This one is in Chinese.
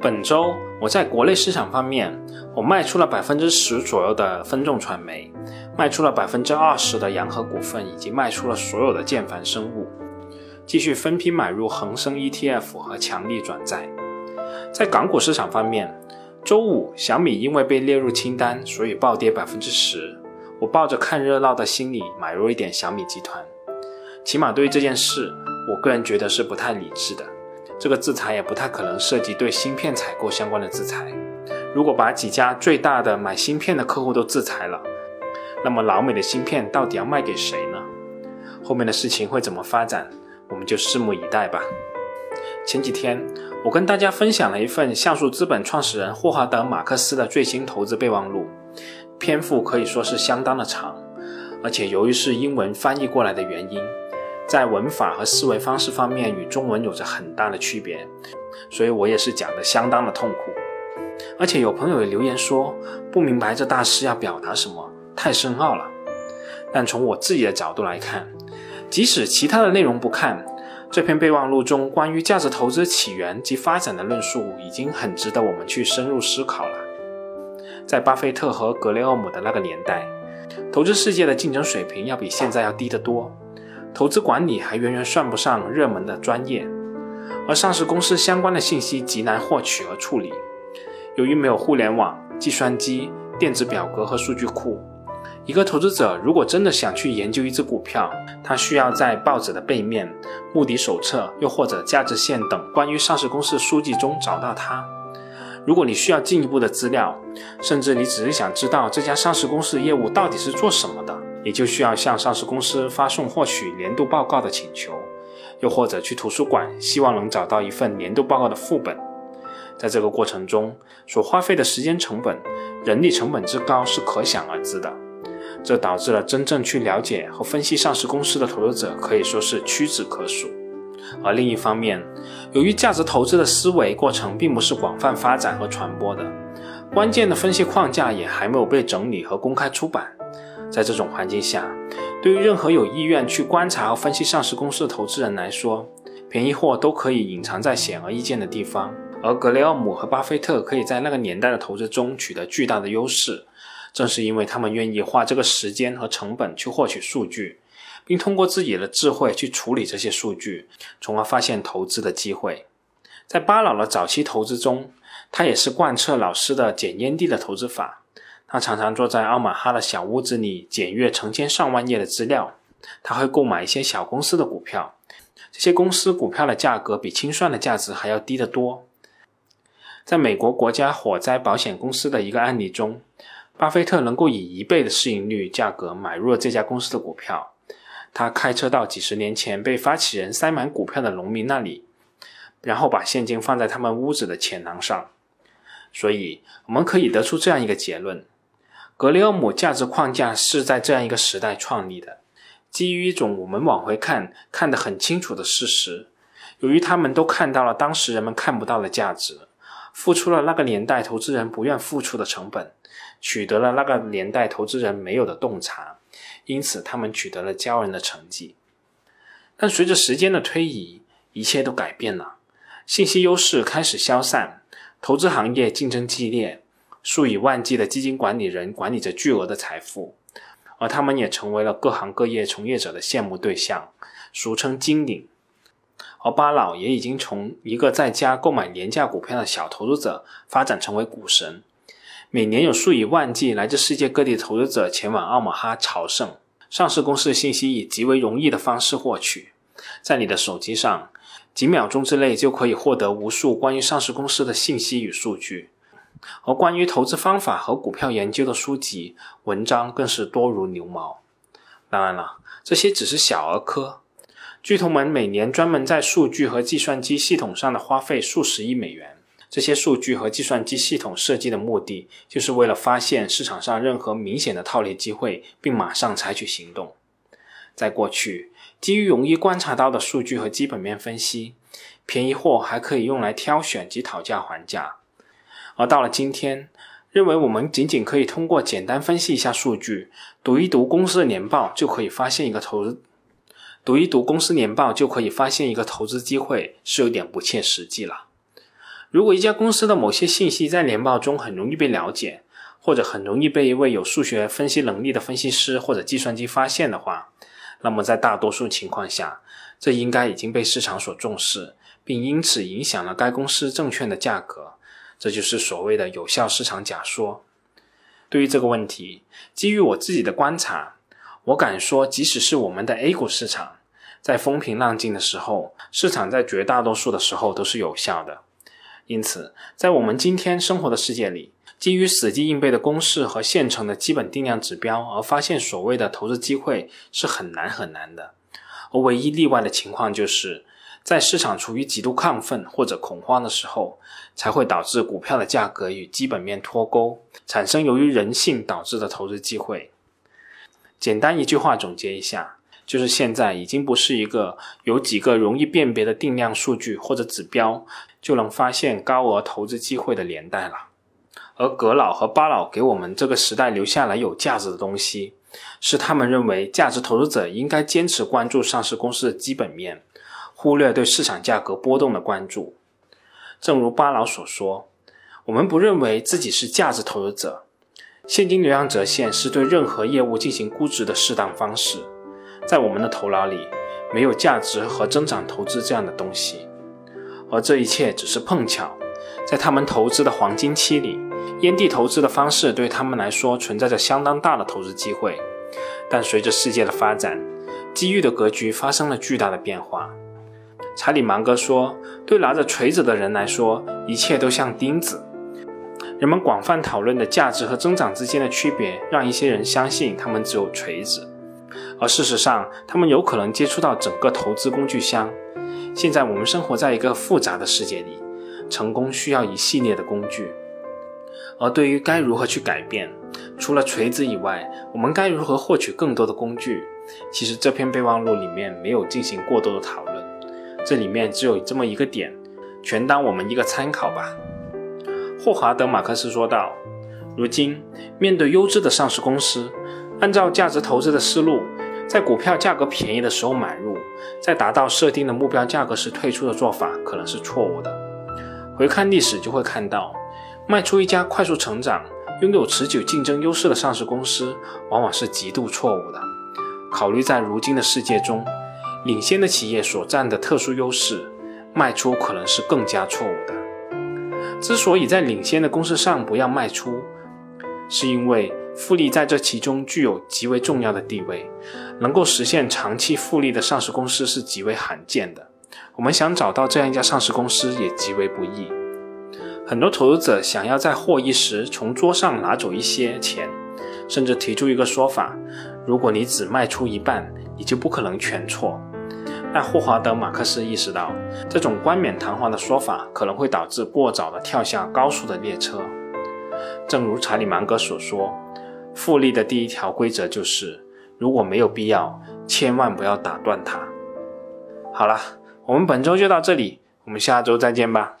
本周我在国内市场方面，我卖出了百分之十左右的分众传媒，卖出了百分之二十的洋河股份，以及卖出了所有的建凡生物，继续分批买入恒生 ETF 和强力转债。在港股市场方面，周五小米因为被列入清单，所以暴跌百分之十。我抱着看热闹的心理买入一点小米集团，起码对于这件事，我个人觉得是不太理智的。这个制裁也不太可能涉及对芯片采购相关的制裁。如果把几家最大的买芯片的客户都制裁了，那么老美的芯片到底要卖给谁呢？后面的事情会怎么发展，我们就拭目以待吧。前几天，我跟大家分享了一份像素资本创始人霍华德·马克思的最新投资备忘录，篇幅可以说是相当的长，而且由于是英文翻译过来的原因。在文法和思维方式方面与中文有着很大的区别，所以我也是讲的相当的痛苦。而且有朋友也留言说不明白这大师要表达什么，太深奥了。但从我自己的角度来看，即使其他的内容不看，这篇备忘录中关于价值投资起源及发展的论述已经很值得我们去深入思考了。在巴菲特和格雷厄姆的那个年代，投资世界的竞争水平要比现在要低得多。投资管理还远远算不上热门的专业，而上市公司相关的信息极难获取和处理。由于没有互联网、计算机、电子表格和数据库，一个投资者如果真的想去研究一只股票，他需要在报纸的背面、目的手册又或者价值线等关于上市公司书籍中找到它。如果你需要进一步的资料，甚至你只是想知道这家上市公司的业务到底是做什么的。也就需要向上市公司发送获取年度报告的请求，又或者去图书馆，希望能找到一份年度报告的副本。在这个过程中所花费的时间成本、人力成本之高是可想而知的。这导致了真正去了解和分析上市公司的投资者可以说是屈指可数。而另一方面，由于价值投资的思维过程并不是广泛发展和传播的，关键的分析框架也还没有被整理和公开出版。在这种环境下，对于任何有意愿去观察和分析上市公司的投资人来说，便宜货都可以隐藏在显而易见的地方。而格雷厄姆和巴菲特可以在那个年代的投资中取得巨大的优势，正是因为他们愿意花这个时间和成本去获取数据，并通过自己的智慧去处理这些数据，从而发现投资的机会。在巴老的早期投资中，他也是贯彻老师的捡烟蒂的投资法。他常常坐在奥马哈的小屋子里检阅成千上万页的资料。他会购买一些小公司的股票，这些公司股票的价格比清算的价值还要低得多。在美国国家火灾保险公司的一个案例中，巴菲特能够以一倍的市盈率价格买入了这家公司的股票。他开车到几十年前被发起人塞满股票的农民那里，然后把现金放在他们屋子的钱囊上。所以，我们可以得出这样一个结论。格雷厄姆价值框架是在这样一个时代创立的，基于一种我们往回看看得很清楚的事实。由于他们都看到了当时人们看不到的价值，付出了那个年代投资人不愿付出的成本，取得了那个年代投资人没有的洞察，因此他们取得了骄人的成绩。但随着时间的推移，一切都改变了，信息优势开始消散，投资行业竞争激烈。数以万计的基金管理人管理着巨额的财富，而他们也成为了各行各业从业者的羡慕对象，俗称金领。而巴老也已经从一个在家购买廉价股票的小投资者，发展成为股神。每年有数以万计来自世界各地投资者前往奥马哈朝圣。上市公司信息以极为容易的方式获取，在你的手机上，几秒钟之内就可以获得无数关于上市公司的信息与数据。而关于投资方法和股票研究的书籍、文章更是多如牛毛。当然了，这些只是小儿科。巨头们每年专门在数据和计算机系统上的花费数十亿美元。这些数据和计算机系统设计的目的，就是为了发现市场上任何明显的套利机会，并马上采取行动。在过去，基于容易观察到的数据和基本面分析，便宜货还可以用来挑选及讨价还价。而到了今天，认为我们仅仅可以通过简单分析一下数据，读一读公司的年报就可以发现一个投资，读一读公司年报就可以发现一个投资机会，是有点不切实际了。如果一家公司的某些信息在年报中很容易被了解，或者很容易被一位有数学分析能力的分析师或者计算机发现的话，那么在大多数情况下，这应该已经被市场所重视，并因此影响了该公司证券的价格。这就是所谓的有效市场假说。对于这个问题，基于我自己的观察，我敢说，即使是我们的 A 股市场，在风平浪静的时候，市场在绝大多数的时候都是有效的。因此，在我们今天生活的世界里，基于死记硬背的公式和现成的基本定量指标而发现所谓的投资机会是很难很难的。而唯一例外的情况就是，在市场处于极度亢奋或者恐慌的时候，才会导致股票的价格与基本面脱钩，产生由于人性导致的投资机会。简单一句话总结一下。就是现在已经不是一个有几个容易辨别的定量数据或者指标就能发现高额投资机会的年代了。而葛老和巴老给我们这个时代留下来有价值的东西，是他们认为价值投资者应该坚持关注上市公司的基本面，忽略对市场价格波动的关注。正如巴老所说，我们不认为自己是价值投资者，现金流量折现是对任何业务进行估值的适当方式。在我们的头脑里，没有价值和增长投资这样的东西，而这一切只是碰巧。在他们投资的黄金期里，烟蒂投资的方式对他们来说存在着相当大的投资机会。但随着世界的发展，机遇的格局发生了巨大的变化。查理芒格说：“对拿着锤子的人来说，一切都像钉子。”人们广泛讨论的价值和增长之间的区别，让一些人相信他们只有锤子。而事实上，他们有可能接触到整个投资工具箱。现在我们生活在一个复杂的世界里，成功需要一系列的工具。而对于该如何去改变，除了锤子以外，我们该如何获取更多的工具？其实这篇备忘录里面没有进行过多的讨论，这里面只有这么一个点，全当我们一个参考吧。霍华德·马克思说道：“如今，面对优质的上市公司。”按照价值投资的思路，在股票价格便宜的时候买入，在达到设定的目标价格时退出的做法可能是错误的。回看历史就会看到，卖出一家快速成长、拥有持久竞争优势的上市公司，往往是极度错误的。考虑在如今的世界中，领先的企业所占的特殊优势，卖出可能是更加错误的。之所以在领先的公司上不要卖出，是因为。复利在这其中具有极为重要的地位，能够实现长期复利的上市公司是极为罕见的。我们想找到这样一家上市公司也极为不易。很多投资者想要在获益时从桌上拿走一些钱，甚至提出一个说法：如果你只卖出一半，你就不可能全错。但霍华德·马克思意识到，这种冠冕堂皇的说法可能会导致过早的跳下高速的列车。正如查理·芒格所说。复利的第一条规则就是，如果没有必要，千万不要打断它。好了，我们本周就到这里，我们下周再见吧。